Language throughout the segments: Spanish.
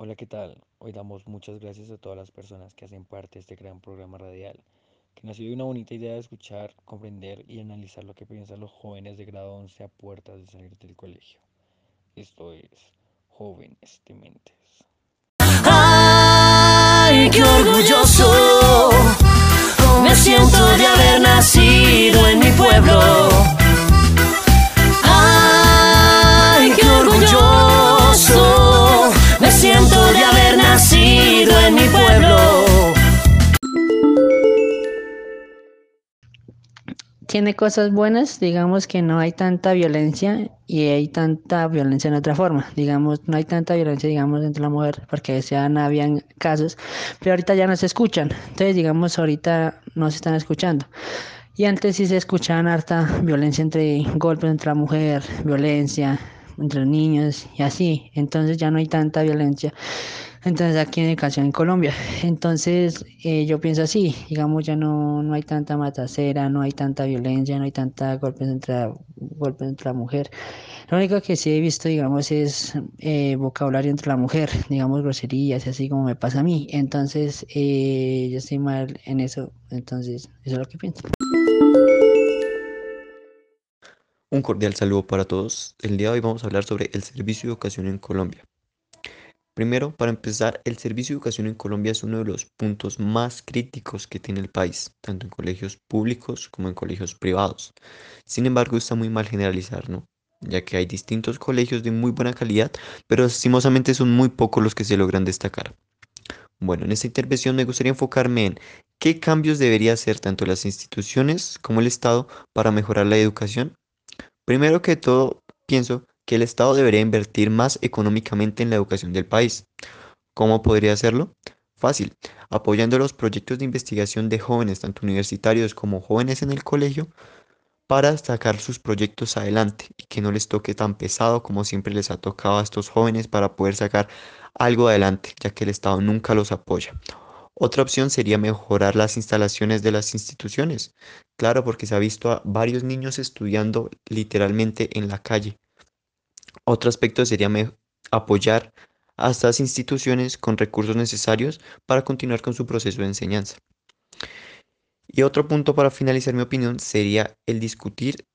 Hola, ¿qué tal? Hoy damos muchas gracias a todas las personas que hacen parte de este gran programa radial, que nació de una bonita idea de escuchar, comprender y analizar lo que piensan los jóvenes de grado 11 a puertas de salir del colegio. Esto es Jóvenes Dementes. ¡Ay, qué orgulloso! Me siento de haber nacido en mi pueblo. ¡Ay, qué orgulloso! Siento de haber nacido en mi pueblo. tiene cosas buenas, digamos que no hay tanta violencia y hay tanta violencia en otra forma, digamos, no hay tanta violencia, digamos, entre la mujer, porque sean, habían casos, pero ahorita ya no se escuchan, entonces, digamos, ahorita no se están escuchando. Y antes sí se escuchaban harta violencia entre golpes entre la mujer, violencia entre los niños y así, entonces ya no hay tanta violencia entonces aquí en educación en Colombia. Entonces eh, yo pienso así, digamos ya no, no hay tanta matacera, no hay tanta violencia, no hay tanta golpes entre, golpes entre la mujer. Lo único que sí he visto, digamos, es eh, vocabulario entre la mujer, digamos groserías, así como me pasa a mí. Entonces eh, yo estoy mal en eso, entonces eso es lo que pienso. Un cordial saludo para todos. El día de hoy vamos a hablar sobre el servicio de educación en Colombia. Primero, para empezar, el servicio de educación en Colombia es uno de los puntos más críticos que tiene el país, tanto en colegios públicos como en colegios privados. Sin embargo, está muy mal generalizar, ¿no? Ya que hay distintos colegios de muy buena calidad, pero lastimosamente son muy pocos los que se logran destacar. Bueno, en esta intervención me gustaría enfocarme en qué cambios debería hacer tanto las instituciones como el Estado para mejorar la educación. Primero que todo, pienso que el Estado debería invertir más económicamente en la educación del país. ¿Cómo podría hacerlo? Fácil, apoyando los proyectos de investigación de jóvenes, tanto universitarios como jóvenes en el colegio, para sacar sus proyectos adelante y que no les toque tan pesado como siempre les ha tocado a estos jóvenes para poder sacar algo adelante, ya que el Estado nunca los apoya. Otra opción sería mejorar las instalaciones de las instituciones. Claro, porque se ha visto a varios niños estudiando literalmente en la calle otro aspecto sería apoyar a estas instituciones con recursos necesarios para continuar con su proceso de enseñanza. Y otro punto para finalizar mi opinión sería el discutir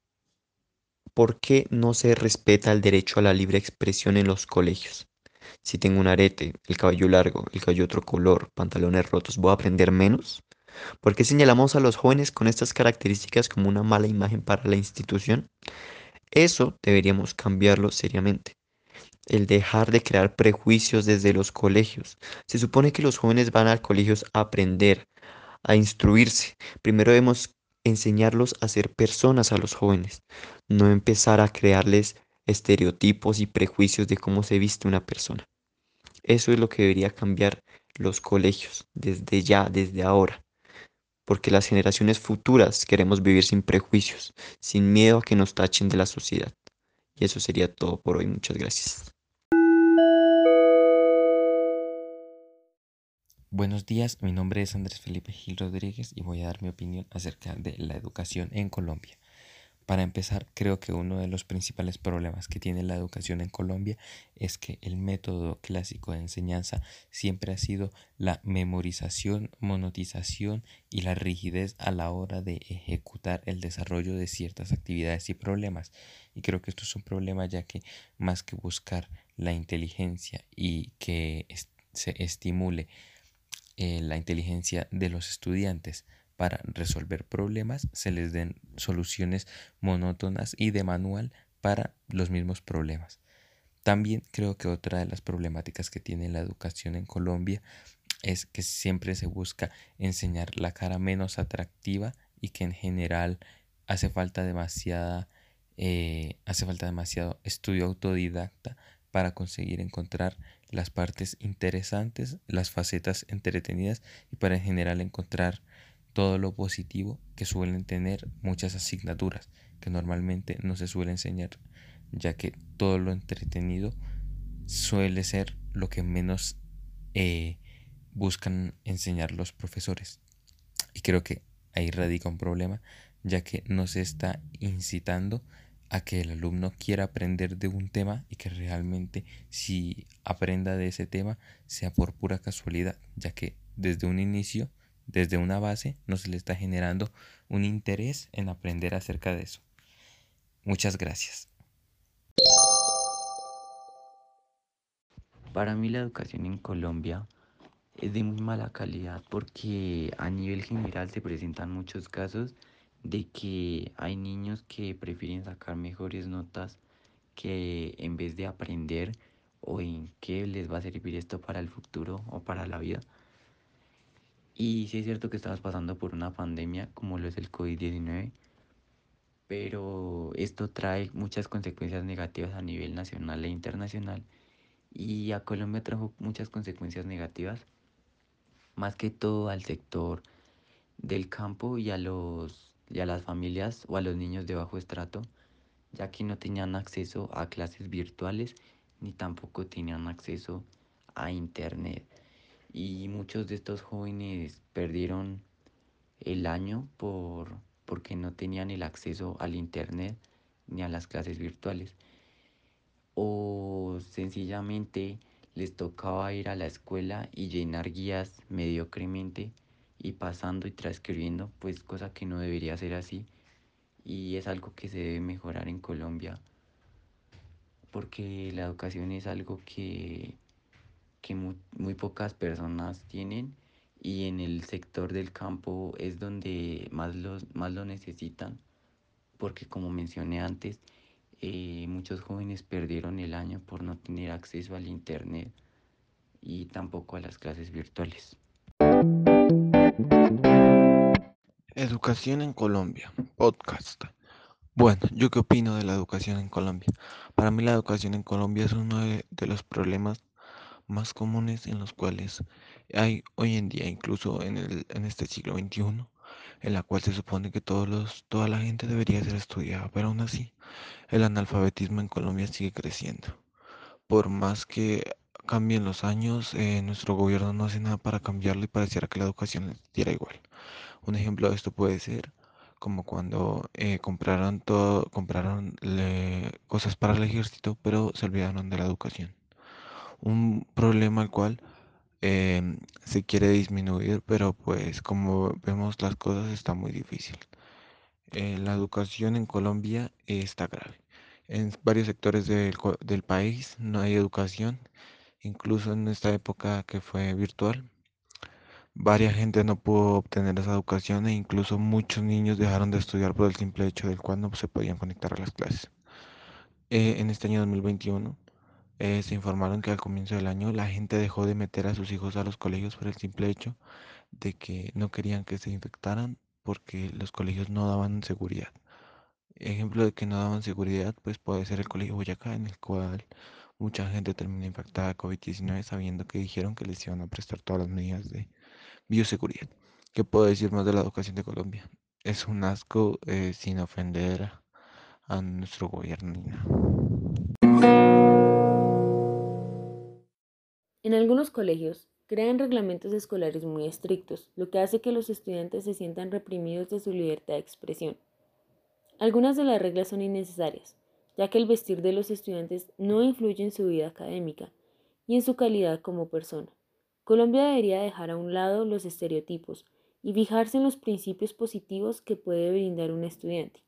por qué no se respeta el derecho a la libre expresión en los colegios. Si tengo un arete, el cabello largo, el cabello otro color, pantalones rotos, ¿voy a aprender menos? ¿Por qué señalamos a los jóvenes con estas características como una mala imagen para la institución? Eso deberíamos cambiarlo seriamente. El dejar de crear prejuicios desde los colegios. Se supone que los jóvenes van al colegio a aprender, a instruirse. Primero debemos enseñarlos a ser personas a los jóvenes, no empezar a crearles estereotipos y prejuicios de cómo se viste una persona. Eso es lo que debería cambiar los colegios desde ya, desde ahora porque las generaciones futuras queremos vivir sin prejuicios, sin miedo a que nos tachen de la sociedad. Y eso sería todo por hoy. Muchas gracias. Buenos días, mi nombre es Andrés Felipe Gil Rodríguez y voy a dar mi opinión acerca de la educación en Colombia. Para empezar, creo que uno de los principales problemas que tiene la educación en Colombia es que el método clásico de enseñanza siempre ha sido la memorización, monotización y la rigidez a la hora de ejecutar el desarrollo de ciertas actividades y problemas. Y creo que esto es un problema ya que más que buscar la inteligencia y que se estimule eh, la inteligencia de los estudiantes, para resolver problemas se les den soluciones monótonas y de manual para los mismos problemas. También creo que otra de las problemáticas que tiene la educación en Colombia es que siempre se busca enseñar la cara menos atractiva y que en general hace falta demasiada eh, hace falta demasiado estudio autodidacta para conseguir encontrar las partes interesantes, las facetas entretenidas y para en general encontrar todo lo positivo que suelen tener muchas asignaturas que normalmente no se suele enseñar, ya que todo lo entretenido suele ser lo que menos eh, buscan enseñar los profesores. Y creo que ahí radica un problema, ya que no se está incitando a que el alumno quiera aprender de un tema y que realmente si aprenda de ese tema sea por pura casualidad, ya que desde un inicio, desde una base, no se le está generando un interés en aprender acerca de eso. Muchas gracias. Para mí la educación en Colombia es de muy mala calidad porque a nivel general se presentan muchos casos de que hay niños que prefieren sacar mejores notas que en vez de aprender o en qué les va a servir esto para el futuro o para la vida. Y sí es cierto que estamos pasando por una pandemia como lo es el COVID-19, pero esto trae muchas consecuencias negativas a nivel nacional e internacional y a Colombia trajo muchas consecuencias negativas, más que todo al sector del campo y a, los, y a las familias o a los niños de bajo estrato, ya que no tenían acceso a clases virtuales ni tampoco tenían acceso a internet. Y muchos de estos jóvenes perdieron el año por, porque no tenían el acceso al internet ni a las clases virtuales. O sencillamente les tocaba ir a la escuela y llenar guías mediocremente y pasando y transcribiendo, pues cosa que no debería ser así. Y es algo que se debe mejorar en Colombia porque la educación es algo que, que muy, pocas personas tienen y en el sector del campo es donde más, los, más lo necesitan porque como mencioné antes, eh, muchos jóvenes perdieron el año por no tener acceso al Internet y tampoco a las clases virtuales. Educación en Colombia, podcast. Bueno, ¿yo qué opino de la educación en Colombia? Para mí la educación en Colombia es uno de los problemas más comunes en los cuales hay hoy en día, incluso en, el, en este siglo XXI, en la cual se supone que todos los, toda la gente debería ser estudiada, pero aún así el analfabetismo en Colombia sigue creciendo. Por más que cambien los años, eh, nuestro gobierno no hace nada para cambiarlo y pareciera que la educación diera igual. Un ejemplo de esto puede ser como cuando eh, compraron todo, compraron cosas para el ejército, pero se olvidaron de la educación. Un problema al cual em, se quiere disminuir, pero pues como vemos las cosas está muy difícil. Eh, la educación en Colombia está grave. En varios sectores del, del país no hay educación, incluso en esta época que fue virtual. Varias gente no pudo obtener esa educación e incluso muchos niños dejaron de estudiar por el simple hecho del cual no se podían conectar a las clases. Eh, en este año 2021 eh, se informaron que al comienzo del año la gente dejó de meter a sus hijos a los colegios por el simple hecho de que no querían que se infectaran porque los colegios no daban seguridad. Ejemplo de que no daban seguridad, pues puede ser el Colegio Boyacá, en el cual mucha gente termina infectada de COVID-19 sabiendo que dijeron que les iban a prestar todas las medidas de bioseguridad. ¿Qué puedo decir más de la educación de Colombia? Es un asco eh, sin ofender a nuestro gobierno. En algunos colegios crean reglamentos escolares muy estrictos, lo que hace que los estudiantes se sientan reprimidos de su libertad de expresión. Algunas de las reglas son innecesarias, ya que el vestir de los estudiantes no influye en su vida académica y en su calidad como persona. Colombia debería dejar a un lado los estereotipos y fijarse en los principios positivos que puede brindar un estudiante.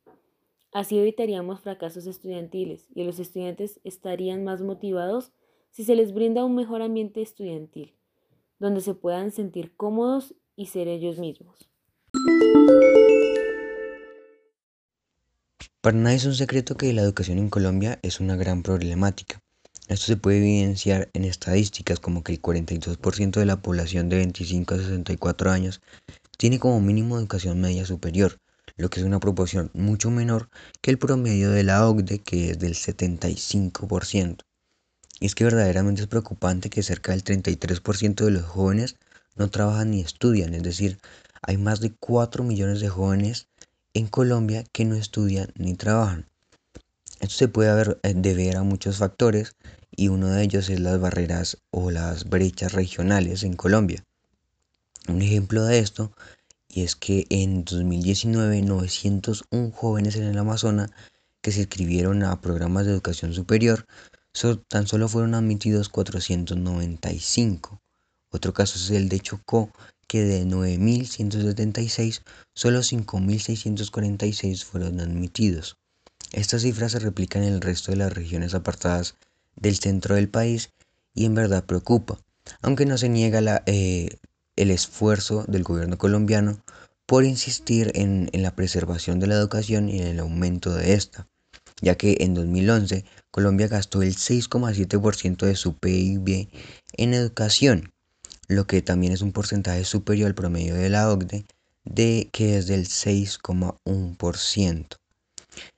Así evitaríamos fracasos estudiantiles y los estudiantes estarían más motivados si se les brinda un mejor ambiente estudiantil, donde se puedan sentir cómodos y ser ellos mismos. Para nadie es un secreto que la educación en Colombia es una gran problemática. Esto se puede evidenciar en estadísticas como que el 42% de la población de 25 a 64 años tiene como mínimo educación media superior, lo que es una proporción mucho menor que el promedio de la OCDE que es del 75%. Y es que verdaderamente es preocupante que cerca del 33% de los jóvenes no trabajan ni estudian, es decir, hay más de 4 millones de jóvenes en Colombia que no estudian ni trabajan. Esto se puede eh, deber a muchos factores y uno de ellos es las barreras o las brechas regionales en Colombia. Un ejemplo de esto y es que en 2019 901 jóvenes en el Amazonas que se inscribieron a programas de educación superior, tan solo fueron admitidos 495. Otro caso es el de Chocó, que de 9.176, solo 5.646 fueron admitidos. Estas cifras se replican en el resto de las regiones apartadas del centro del país y en verdad preocupa, aunque no se niega eh, el esfuerzo del gobierno colombiano por insistir en, en, la preservación de la educación y en el aumento de esta, ya que en 2011 Colombia gastó el 6,7% de su PIB en educación, lo que también es un porcentaje superior al promedio de la OCDE, de que es del 6,1%.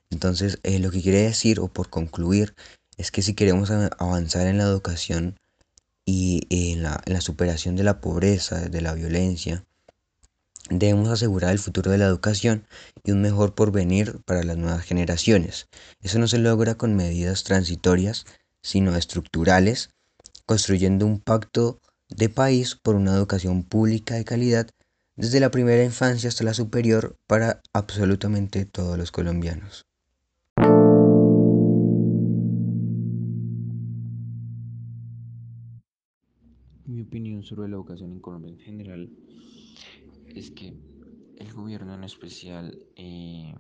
Entonces, eh, lo que quiere decir, o por concluir, es que si queremos avanzar en la educación y en la, en la superación de la pobreza, de la violencia, debemos asegurar el futuro de la educación y un mejor porvenir para las nuevas generaciones. Eso no se logra con medidas transitorias, sino estructurales, construyendo un pacto de país por una educación pública de calidad desde la primera infancia hasta la superior para absolutamente todos los colombianos. Mi opinión sobre la educación en Colombia en general es que el gobierno en especial eh,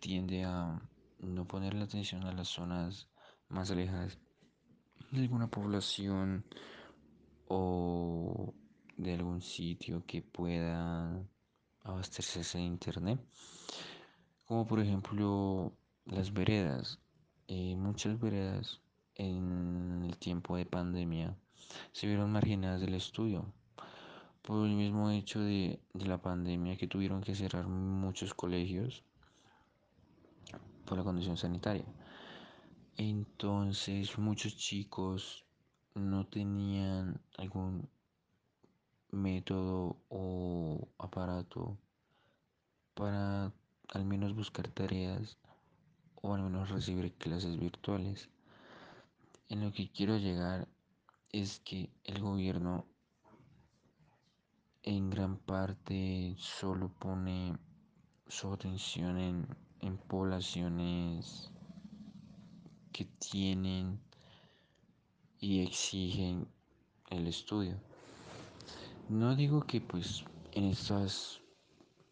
tiende a no poner la atención a las zonas más alejadas de alguna población o de algún sitio que pueda abastecerse de internet como por ejemplo las veredas. Eh, muchas veredas en el tiempo de pandemia se vieron marginadas del estudio por el mismo hecho de, de la pandemia que tuvieron que cerrar muchos colegios por la condición sanitaria. Entonces muchos chicos no tenían algún método o aparato para al menos buscar tareas o al menos recibir clases virtuales. En lo que quiero llegar es que el gobierno en gran parte solo pone su atención en, en poblaciones que tienen y exigen el estudio. No digo que pues en estas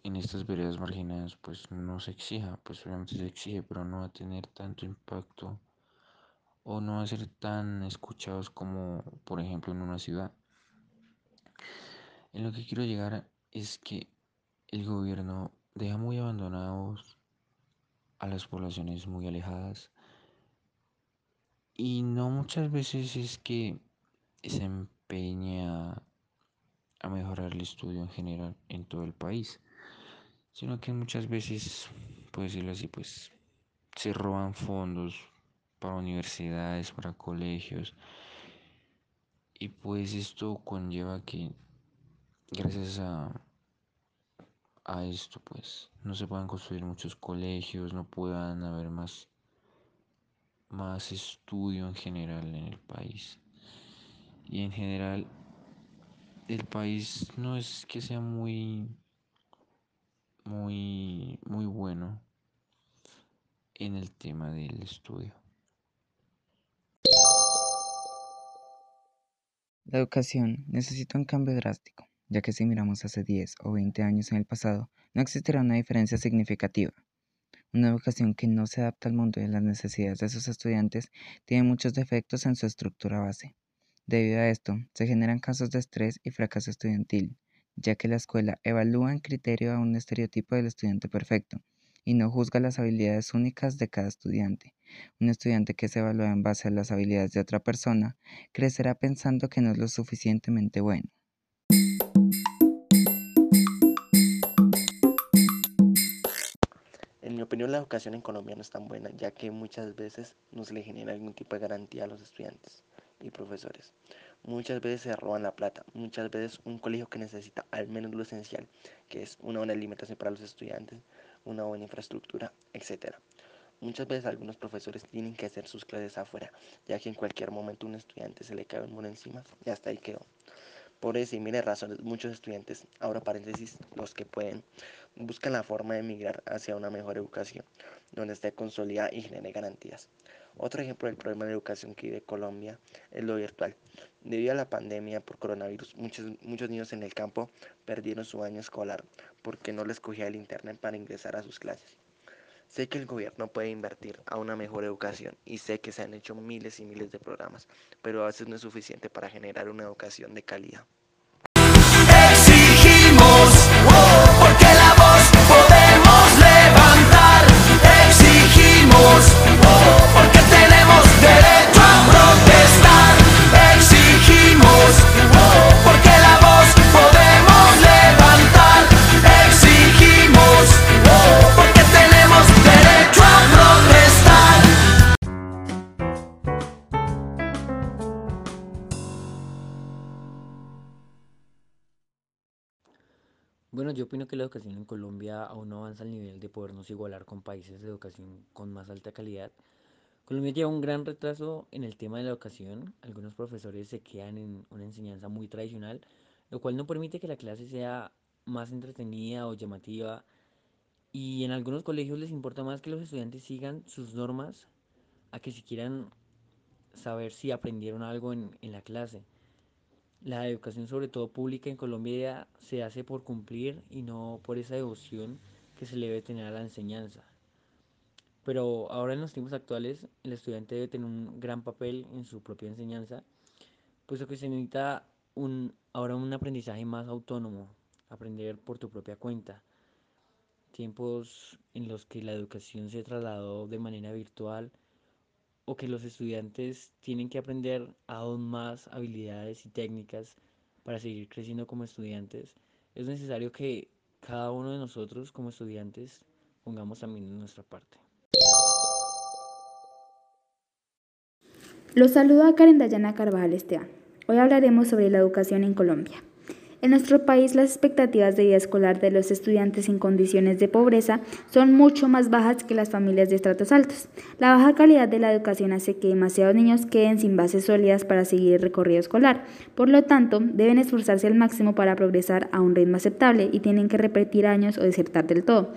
en estas veredas marginadas pues no se exija, pues obviamente se exige, pero no va a tener tanto impacto o no va a ser tan escuchados como por ejemplo en una ciudad. En lo que quiero llegar es que el gobierno deja muy abandonados a las poblaciones muy alejadas y no muchas veces es que se empeña a mejorar el estudio en general en todo el país sino que muchas veces, por decirlo así, pues se roban fondos para universidades, para colegios. Y pues esto conlleva que gracias a, a esto pues no se puedan construir muchos colegios, no puedan haber más, más estudio en general en el país. Y en general el país no es que sea muy muy, muy bueno en el tema del estudio. La educación necesita un cambio drástico, ya que si miramos hace 10 o 20 años en el pasado, no existirá una diferencia significativa. Una educación que no se adapta al mundo y a las necesidades de sus estudiantes tiene muchos defectos en su estructura base. Debido a esto, se generan casos de estrés y fracaso estudiantil, ya que la escuela evalúa en criterio a un estereotipo del estudiante perfecto y no juzga las habilidades únicas de cada estudiante. Un estudiante que se evalúa en base a las habilidades de otra persona crecerá pensando que no es lo suficientemente bueno. En mi opinión, la educación en Colombia no es tan buena, ya que muchas veces no se le genera algún tipo de garantía a los estudiantes y profesores. Muchas veces se roban la plata, muchas veces un colegio que necesita al menos lo esencial, que es una buena alimentación para los estudiantes, una buena infraestructura, etc. Muchas veces algunos profesores tienen que hacer sus clases afuera, ya que en cualquier momento un estudiante se le cae un muro encima y hasta ahí quedó. Por esa y miles razones, muchos estudiantes, ahora paréntesis, los que pueden, buscan la forma de emigrar hacia una mejor educación, donde esté consolidada y genere garantías. Otro ejemplo del problema de educación que vive Colombia es lo virtual. Debido a la pandemia por coronavirus, muchos, muchos niños en el campo perdieron su año escolar porque no les cogía el internet para ingresar a sus clases. Sé que el gobierno puede invertir a una mejor educación y sé que se han hecho miles y miles de programas, pero a veces no es suficiente para generar una educación de calidad. Opino que la educación en Colombia aún no avanza al nivel de podernos igualar con países de educación con más alta calidad. Colombia lleva un gran retraso en el tema de la educación. Algunos profesores se quedan en una enseñanza muy tradicional, lo cual no permite que la clase sea más entretenida o llamativa. Y en algunos colegios les importa más que los estudiantes sigan sus normas a que si quieran saber si aprendieron algo en, en la clase. La educación, sobre todo pública en Colombia, se hace por cumplir y no por esa devoción que se le debe tener a la enseñanza. Pero ahora en los tiempos actuales, el estudiante debe tener un gran papel en su propia enseñanza, puesto que se necesita un, ahora un aprendizaje más autónomo, aprender por tu propia cuenta. Tiempos en los que la educación se trasladó de manera virtual o que los estudiantes tienen que aprender aún más habilidades y técnicas para seguir creciendo como estudiantes, es necesario que cada uno de nosotros como estudiantes pongamos también nuestra parte. Los saludo a Karen Dayana Carvajal Esteban. Hoy hablaremos sobre la educación en Colombia. En nuestro país las expectativas de vida escolar de los estudiantes en condiciones de pobreza son mucho más bajas que las familias de estratos altos. La baja calidad de la educación hace que demasiados niños queden sin bases sólidas para seguir el recorrido escolar. Por lo tanto, deben esforzarse al máximo para progresar a un ritmo aceptable y tienen que repetir años o desertar del todo.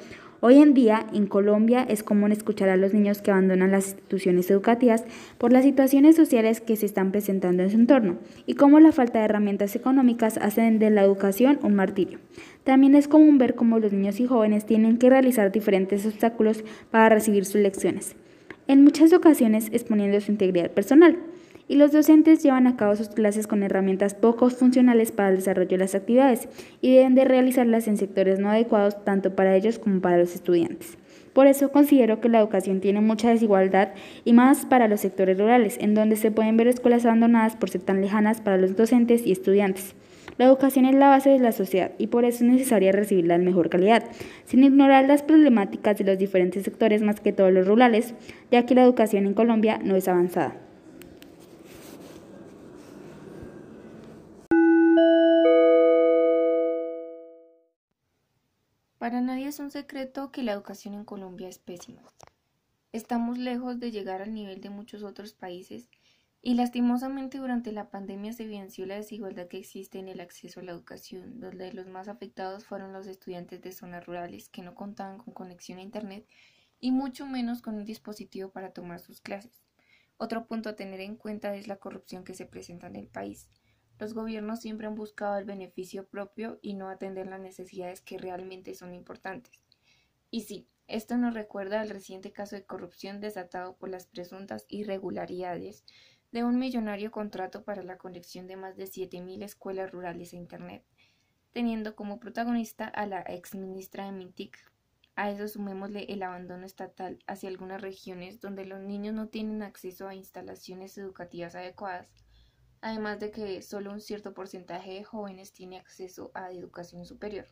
Hoy en día, en Colombia, es común escuchar a los niños que abandonan las instituciones educativas por las situaciones sociales que se están presentando en su entorno y cómo la falta de herramientas económicas hacen de la educación un martirio. También es común ver cómo los niños y jóvenes tienen que realizar diferentes obstáculos para recibir sus lecciones, en muchas ocasiones exponiendo su integridad personal y los docentes llevan a cabo sus clases con herramientas poco funcionales para el desarrollo de las actividades y deben de realizarlas en sectores no adecuados tanto para ellos como para los estudiantes. Por eso considero que la educación tiene mucha desigualdad y más para los sectores rurales, en donde se pueden ver escuelas abandonadas por ser tan lejanas para los docentes y estudiantes. La educación es la base de la sociedad y por eso es necesaria recibirla en mejor calidad, sin ignorar las problemáticas de los diferentes sectores, más que todos los rurales, ya que la educación en Colombia no es avanzada. Para nadie es un secreto que la educación en Colombia es pésima. Estamos lejos de llegar al nivel de muchos otros países y lastimosamente durante la pandemia se evidenció la desigualdad que existe en el acceso a la educación, donde los más afectados fueron los estudiantes de zonas rurales que no contaban con conexión a Internet y mucho menos con un dispositivo para tomar sus clases. Otro punto a tener en cuenta es la corrupción que se presenta en el país. Los gobiernos siempre han buscado el beneficio propio y no atender las necesidades que realmente son importantes. Y sí, esto nos recuerda al reciente caso de corrupción desatado por las presuntas irregularidades de un millonario contrato para la conexión de más de 7.000 escuelas rurales a Internet, teniendo como protagonista a la ex ministra de Mintic. A eso sumémosle el abandono estatal hacia algunas regiones donde los niños no tienen acceso a instalaciones educativas adecuadas, además de que solo un cierto porcentaje de jóvenes tiene acceso a educación superior.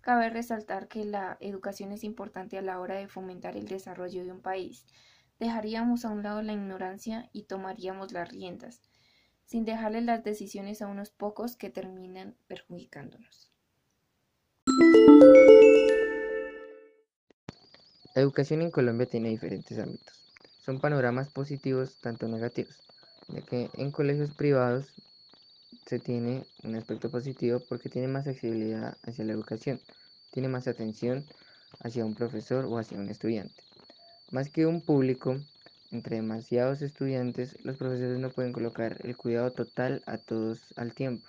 Cabe resaltar que la educación es importante a la hora de fomentar el desarrollo de un país. Dejaríamos a un lado la ignorancia y tomaríamos las riendas, sin dejarle las decisiones a unos pocos que terminan perjudicándonos. La educación en Colombia tiene diferentes ámbitos. Son panoramas positivos tanto negativos, ya que en colegios privados se tiene un aspecto positivo porque tiene más accesibilidad hacia la educación, tiene más atención hacia un profesor o hacia un estudiante. Más que un público, entre demasiados estudiantes, los profesores no pueden colocar el cuidado total a todos al tiempo,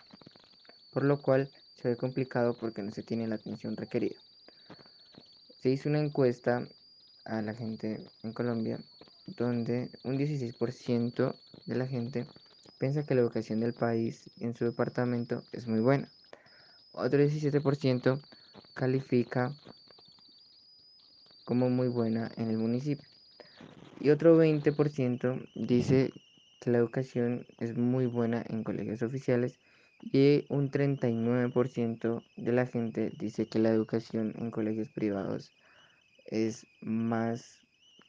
por lo cual se ve complicado porque no se tiene la atención requerida. Se hizo una encuesta a la gente en Colombia donde un 16% de la gente piensa que la educación del país en su departamento es muy buena. Otro 17% califica como muy buena en el municipio. Y otro 20% dice que la educación es muy buena en colegios oficiales y un 39% de la gente dice que la educación en colegios privados es más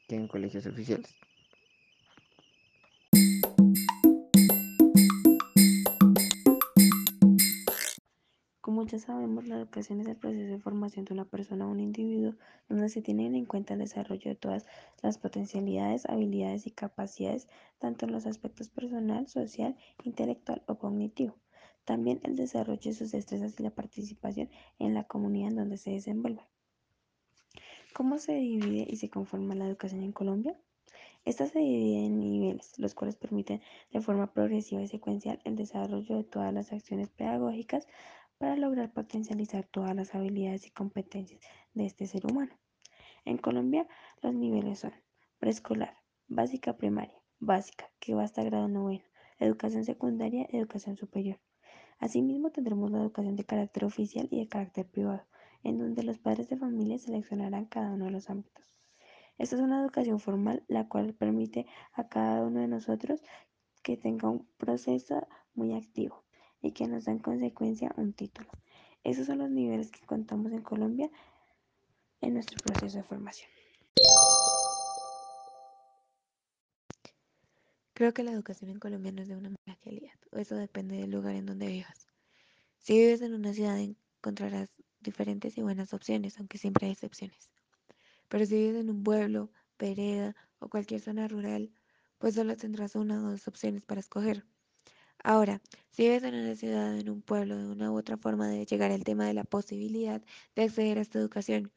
que en colegios oficiales. Como ya sabemos, la educación es el proceso de formación de una persona o un individuo donde se tienen en cuenta el desarrollo de todas las potencialidades, habilidades y capacidades, tanto en los aspectos personal, social, intelectual o cognitivo. También el desarrollo de sus destrezas y la participación en la comunidad en donde se desenvuelven. ¿Cómo se divide y se conforma la educación en Colombia? Esta se divide en niveles, los cuales permiten de forma progresiva y secuencial el desarrollo de todas las acciones pedagógicas para lograr potencializar todas las habilidades y competencias de este ser humano. En Colombia, los niveles son preescolar, básica primaria, básica, que va hasta grado noveno, educación secundaria, educación superior. Asimismo, tendremos la educación de carácter oficial y de carácter privado, en donde los padres de familia seleccionarán cada uno de los ámbitos. Esta es una educación formal, la cual permite a cada uno de nosotros que tenga un proceso muy activo y que nos da en consecuencia un título. Esos son los niveles que contamos en Colombia en nuestro proceso de formación. Creo que la educación en Colombia no es de una mala calidad, o eso depende del lugar en donde vivas. Si vives en una ciudad encontrarás diferentes y buenas opciones, aunque siempre hay excepciones. Pero si vives en un pueblo, vereda o cualquier zona rural, pues solo tendrás una o dos opciones para escoger. Ahora, si vives en una ciudad o en un pueblo, de una u otra forma debe llegar el tema de la posibilidad de acceder a esta educación.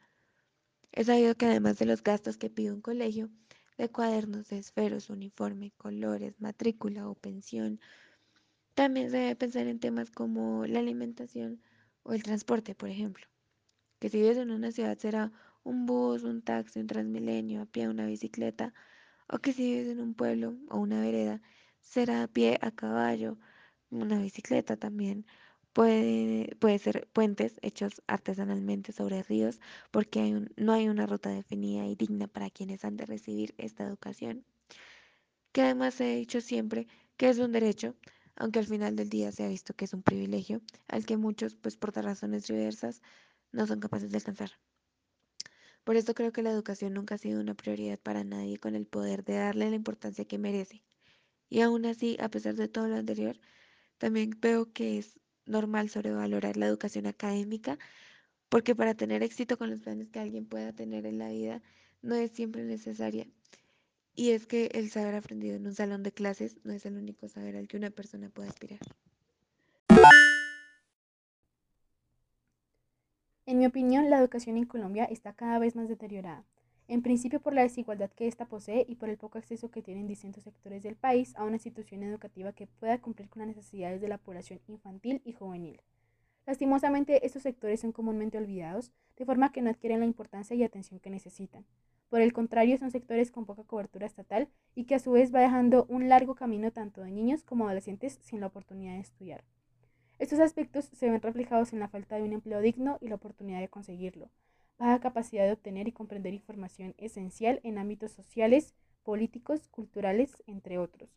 Es sabido que además de los gastos que pide un colegio, de cuadernos, de esferos, uniforme, colores, matrícula o pensión, también se debe pensar en temas como la alimentación o el transporte, por ejemplo. Que si vives en una ciudad será un bus, un taxi, un transmilenio, a pie, una bicicleta, o que si vives en un pueblo o una vereda, será a pie, a caballo, una bicicleta también. Puede, puede ser puentes hechos artesanalmente sobre ríos porque hay no hay una ruta definida y digna para quienes han de recibir esta educación. Que además ha dicho siempre que es un derecho, aunque al final del día se ha visto que es un privilegio al que muchos, pues por razones diversas, no son capaces de alcanzar. Por esto creo que la educación nunca ha sido una prioridad para nadie con el poder de darle la importancia que merece. Y aún así, a pesar de todo lo anterior, también veo que es normal sobrevalorar la educación académica, porque para tener éxito con los planes que alguien pueda tener en la vida no es siempre necesaria. Y es que el saber aprendido en un salón de clases no es el único saber al que una persona puede aspirar. En mi opinión, la educación en Colombia está cada vez más deteriorada. En principio por la desigualdad que ésta posee y por el poco acceso que tienen distintos sectores del país a una institución educativa que pueda cumplir con las necesidades de la población infantil y juvenil. Lastimosamente, estos sectores son comúnmente olvidados, de forma que no adquieren la importancia y atención que necesitan. Por el contrario, son sectores con poca cobertura estatal y que a su vez va dejando un largo camino tanto de niños como adolescentes sin la oportunidad de estudiar. Estos aspectos se ven reflejados en la falta de un empleo digno y la oportunidad de conseguirlo, baja capacidad de obtener y comprender información esencial en ámbitos sociales, políticos, culturales, entre otros.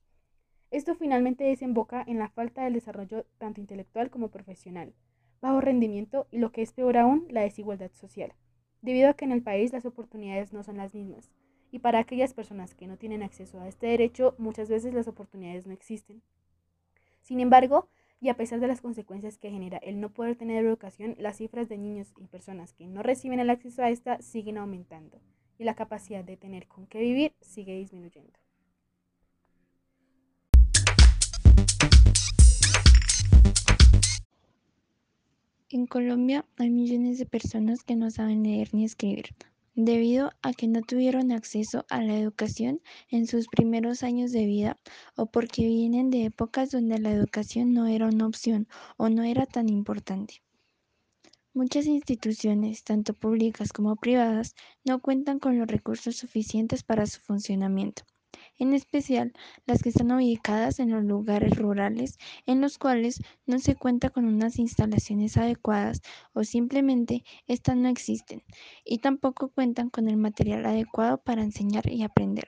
Esto finalmente desemboca en la falta del desarrollo tanto intelectual como profesional, bajo rendimiento y lo que es peor aún, la desigualdad social, debido a que en el país las oportunidades no son las mismas, y para aquellas personas que no tienen acceso a este derecho, muchas veces las oportunidades no existen. Sin embargo, y a pesar de las consecuencias que genera el no poder tener educación, las cifras de niños y personas que no reciben el acceso a esta siguen aumentando y la capacidad de tener con qué vivir sigue disminuyendo. En Colombia hay millones de personas que no saben leer ni escribir debido a que no tuvieron acceso a la educación en sus primeros años de vida o porque vienen de épocas donde la educación no era una opción o no era tan importante. Muchas instituciones, tanto públicas como privadas, no cuentan con los recursos suficientes para su funcionamiento en especial las que están ubicadas en los lugares rurales en los cuales no se cuenta con unas instalaciones adecuadas o simplemente estas no existen y tampoco cuentan con el material adecuado para enseñar y aprender.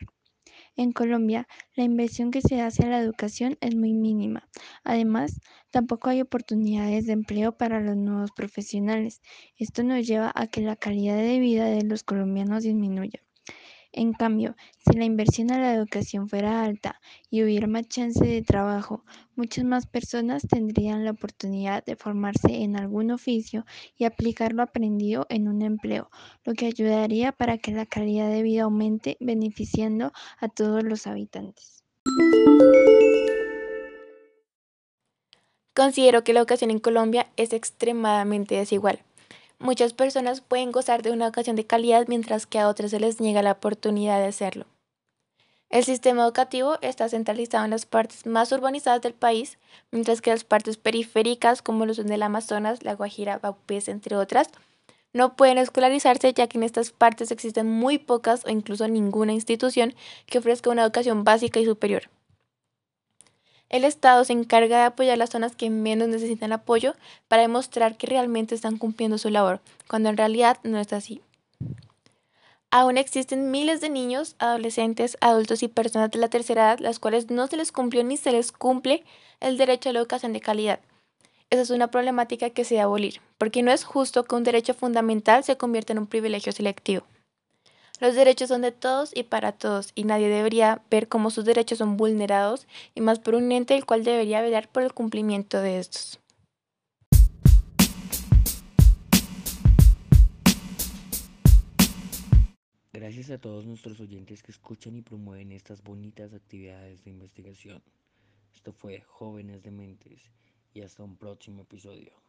En Colombia, la inversión que se hace a la educación es muy mínima. Además, tampoco hay oportunidades de empleo para los nuevos profesionales. Esto nos lleva a que la calidad de vida de los colombianos disminuya. En cambio, si la inversión a la educación fuera alta y hubiera más chance de trabajo, muchas más personas tendrían la oportunidad de formarse en algún oficio y aplicar lo aprendido en un empleo, lo que ayudaría para que la calidad de vida aumente beneficiando a todos los habitantes. Considero que la educación en Colombia es extremadamente desigual. Muchas personas pueden gozar de una educación de calidad mientras que a otras se les niega la oportunidad de hacerlo. El sistema educativo está centralizado en las partes más urbanizadas del país, mientras que las partes periféricas, como lo son del Amazonas, La Guajira, Baupés, entre otras, no pueden escolarizarse ya que en estas partes existen muy pocas o incluso ninguna institución que ofrezca una educación básica y superior. El Estado se encarga de apoyar las zonas que menos necesitan apoyo para demostrar que realmente están cumpliendo su labor, cuando en realidad no es así. Aún existen miles de niños, adolescentes, adultos y personas de la tercera edad las cuales no se les cumplió ni se les cumple el derecho a la educación de calidad. Esa es una problemática que se debe abolir, porque no es justo que un derecho fundamental se convierta en un privilegio selectivo. Los derechos son de todos y para todos, y nadie debería ver cómo sus derechos son vulnerados, y más por un ente el cual debería velar por el cumplimiento de estos. Gracias a todos nuestros oyentes que escuchan y promueven estas bonitas actividades de investigación. Esto fue Jóvenes de Mentes y hasta un próximo episodio.